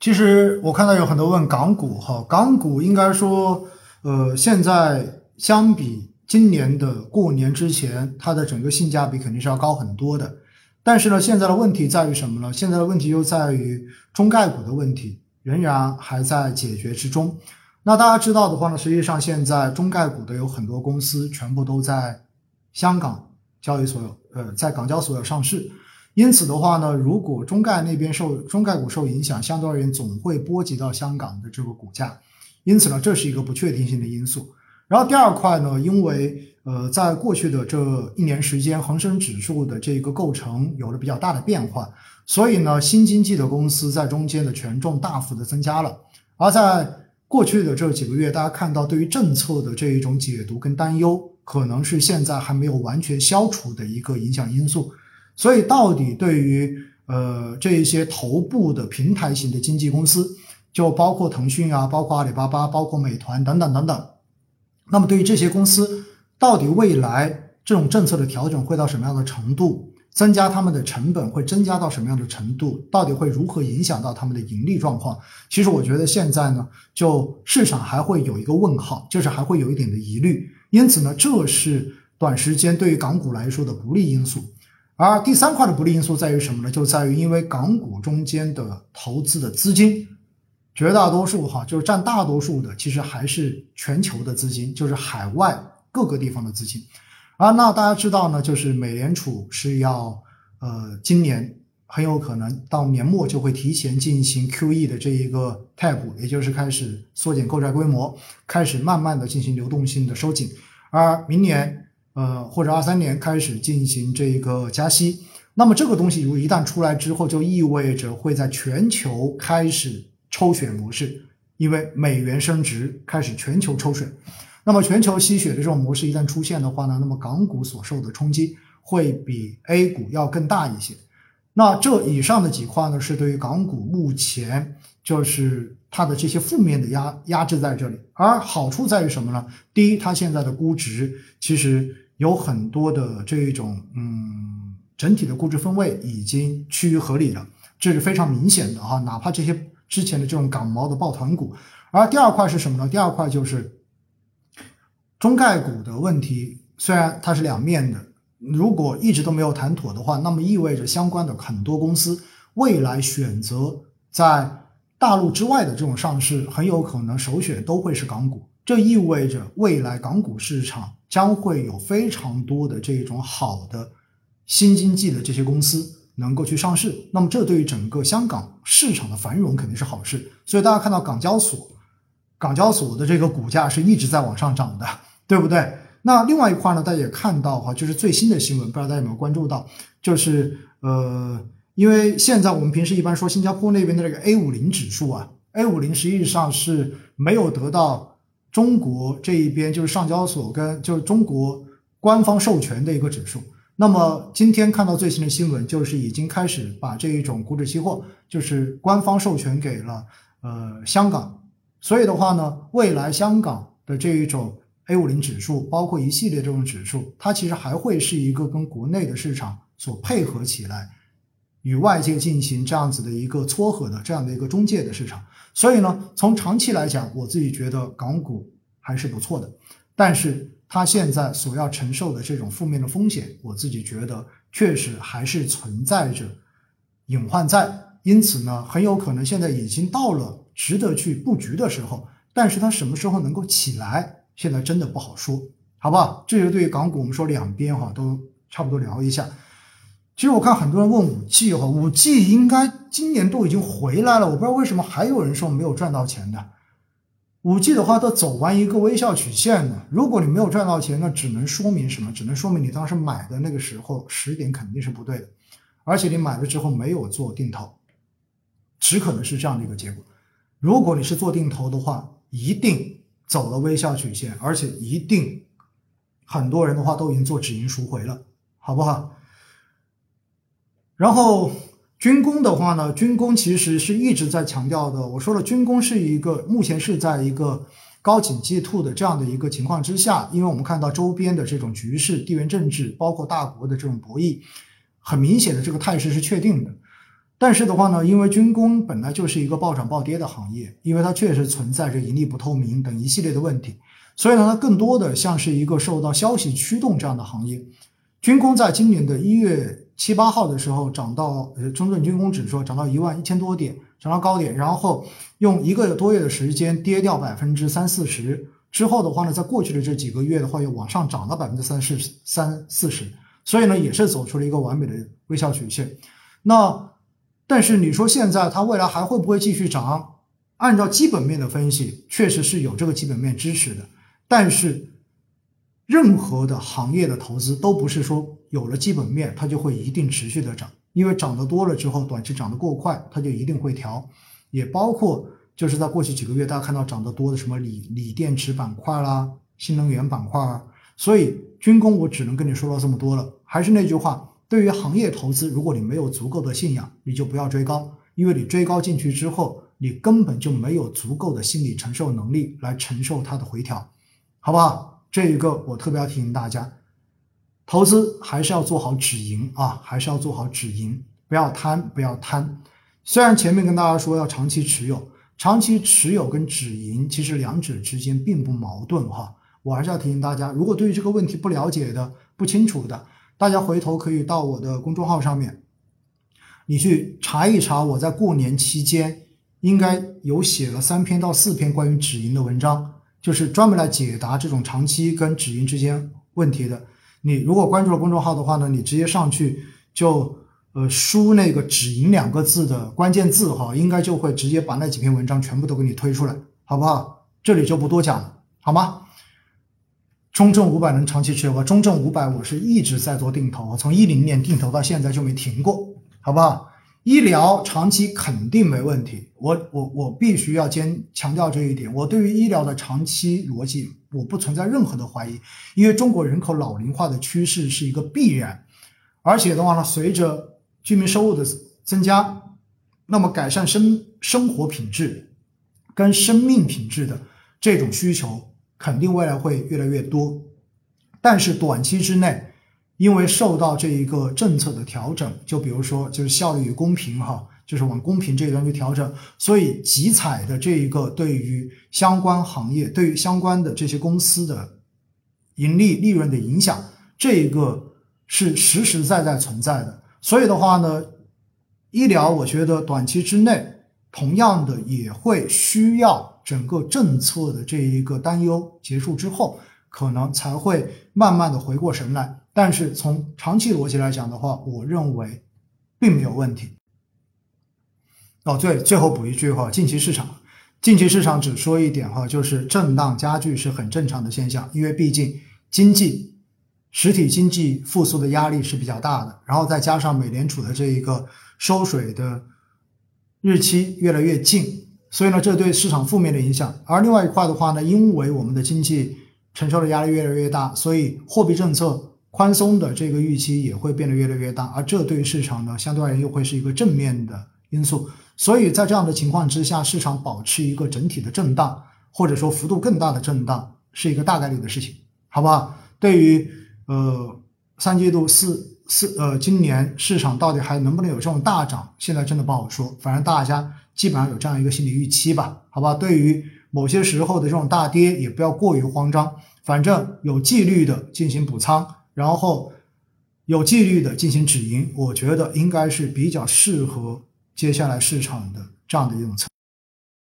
其实我看到有很多问港股哈，港股应该说，呃，现在相比今年的过年之前，它的整个性价比肯定是要高很多的。但是呢，现在的问题在于什么呢？现在的问题又在于中概股的问题仍然还在解决之中。那大家知道的话呢，实际上现在中概股的有很多公司全部都在香港交易所有，呃，在港交所有上市。因此的话呢，如果中概那边受中概股受影响，相对而言总会波及到香港的这个股价。因此呢，这是一个不确定性的因素。然后第二块呢，因为呃，在过去的这一年时间，恒生指数的这个构成有了比较大的变化，所以呢，新经济的公司在中间的权重大幅的增加了。而在过去的这几个月，大家看到对于政策的这一种解读跟担忧，可能是现在还没有完全消除的一个影响因素。所以，到底对于呃这一些头部的平台型的经纪公司，就包括腾讯啊，包括阿里巴巴，包括美团等等等等。那么，对于这些公司，到底未来这种政策的调整会到什么样的程度，增加他们的成本会增加到什么样的程度，到底会如何影响到他们的盈利状况？其实，我觉得现在呢，就市场还会有一个问号，就是还会有一点的疑虑。因此呢，这是短时间对于港股来说的不利因素。而第三块的不利因素在于什么呢？就在于因为港股中间的投资的资金，绝大多数哈就是占大多数的，其实还是全球的资金，就是海外各个地方的资金。而那大家知道呢，就是美联储是要呃今年很有可能到年末就会提前进行 QE 的这一个 tab，也就是开始缩减购债规模，开始慢慢的进行流动性的收紧，而明年。呃，或者二三年开始进行这个加息，那么这个东西如果一旦出来之后，就意味着会在全球开始抽血模式，因为美元升值开始全球抽血，那么全球吸血的这种模式一旦出现的话呢，那么港股所受的冲击会比 A 股要更大一些。那这以上的几块呢，是对于港股目前就是它的这些负面的压压制在这里，而好处在于什么呢？第一，它现在的估值其实。有很多的这种，嗯，整体的估值分位已经趋于合理了，这是非常明显的哈。哪怕这些之前的这种港毛的抱团股，而第二块是什么呢？第二块就是中概股的问题，虽然它是两面的，如果一直都没有谈妥的话，那么意味着相关的很多公司未来选择在大陆之外的这种上市，很有可能首选都会是港股。这意味着未来港股市场将会有非常多的这种好的新经济的这些公司能够去上市，那么这对于整个香港市场的繁荣肯定是好事。所以大家看到港交所，港交所的这个股价是一直在往上涨的，对不对？那另外一块呢，大家也看到哈，就是最新的新闻，不知道大家有没有关注到，就是呃，因为现在我们平时一般说新加坡那边的这个 A 五零指数啊，A 五零实际上是没有得到。中国这一边就是上交所跟就是中国官方授权的一个指数。那么今天看到最新的新闻，就是已经开始把这一种股指期货就是官方授权给了呃香港。所以的话呢，未来香港的这一种 A 五零指数，包括一系列这种指数，它其实还会是一个跟国内的市场所配合起来。与外界进行这样子的一个撮合的这样的一个中介的市场，所以呢，从长期来讲，我自己觉得港股还是不错的，但是它现在所要承受的这种负面的风险，我自己觉得确实还是存在着隐患在，因此呢，很有可能现在已经到了值得去布局的时候，但是它什么时候能够起来，现在真的不好说，好不好？这就对于港股，我们说两边哈都差不多聊一下。其实我看很多人问五 G 哈，五 G 应该今年都已经回来了，我不知道为什么还有人说没有赚到钱的。五 G 的话都走完一个微笑曲线了，如果你没有赚到钱，那只能说明什么？只能说明你当时买的那个时候时点肯定是不对的，而且你买了之后没有做定投，只可能是这样的一个结果。如果你是做定投的话，一定走了微笑曲线，而且一定很多人的话都已经做止盈赎回了，好不好？然后军工的话呢，军工其实是一直在强调的。我说了，军工是一个目前是在一个高景气兔的这样的一个情况之下，因为我们看到周边的这种局势、地缘政治，包括大国的这种博弈，很明显的这个态势是确定的。但是的话呢，因为军工本来就是一个暴涨暴跌的行业，因为它确实存在着盈利不透明等一系列的问题，所以呢，它更多的像是一个受到消息驱动这样的行业。军工在今年的一月七八号的时候涨到呃中证军工指数涨到一万一千多点，涨到高点，然后用一个多月的时间跌掉百分之三四十，之后的话呢，在过去的这几个月的话又往上涨了百分之三四三四十，所以呢，也是走出了一个完美的微笑曲线。那但是你说现在它未来还会不会继续涨？按照基本面的分析，确实是有这个基本面支持的，但是。任何的行业的投资都不是说有了基本面它就会一定持续的涨，因为涨得多了之后，短期涨得过快，它就一定会调。也包括就是在过去几个月，大家看到涨得多的什么锂锂电池板块啦、新能源板块啊。所以军工我只能跟你说到这么多了。还是那句话，对于行业投资，如果你没有足够的信仰，你就不要追高，因为你追高进去之后，你根本就没有足够的心理承受能力来承受它的回调，好不好？这一个我特别要提醒大家，投资还是要做好止盈啊，还是要做好止盈，不要贪，不要贪。虽然前面跟大家说要长期持有，长期持有跟止盈其实两者之间并不矛盾哈。我还是要提醒大家，如果对于这个问题不了解的、不清楚的，大家回头可以到我的公众号上面，你去查一查，我在过年期间应该有写了三篇到四篇关于止盈的文章。就是专门来解答这种长期跟止盈之间问题的。你如果关注了公众号的话呢，你直接上去就呃输那个“止盈”两个字的关键字哈，应该就会直接把那几篇文章全部都给你推出来，好不好？这里就不多讲了，好吗？中证五百能长期持有吗？中证五百我是一直在做定投，从一零年定投到现在就没停过，好不好？医疗长期肯定没问题，我我我必须要坚强调这一点。我对于医疗的长期逻辑，我不存在任何的怀疑，因为中国人口老龄化的趋势是一个必然，而且的话呢，随着居民收入的增加，那么改善生生活品质跟生命品质的这种需求，肯定未来会越来越多，但是短期之内。因为受到这一个政策的调整，就比如说就是效率与公平哈，就是往公平这一端去调整，所以集采的这一个对于相关行业、对于相关的这些公司的盈利利润的影响，这一个是实实在在存在的。所以的话呢，医疗我觉得短期之内同样的也会需要整个政策的这一个担忧结束之后，可能才会慢慢的回过神来。但是从长期逻辑来讲的话，我认为并没有问题。哦，对，最后补一句哈，近期市场，近期市场只说一点哈，就是震荡加剧是很正常的现象，因为毕竟经济实体经济复苏的压力是比较大的，然后再加上美联储的这一个收水的日期越来越近，所以呢，这对市场负面的影响。而另外一块的话呢，因为我们的经济承受的压力越来越大，所以货币政策。宽松的这个预期也会变得越来越大，而这对市场呢，相对而言又会是一个正面的因素。所以在这样的情况之下，市场保持一个整体的震荡，或者说幅度更大的震荡，是一个大概率的事情，好不好？对于呃三季度四四呃今年市场到底还能不能有这种大涨，现在真的不好说。反正大家基本上有这样一个心理预期吧，好吧？对于某些时候的这种大跌，也不要过于慌张，反正有纪律的进行补仓。然后有纪律的进行止盈，我觉得应该是比较适合接下来市场的这样的一种策。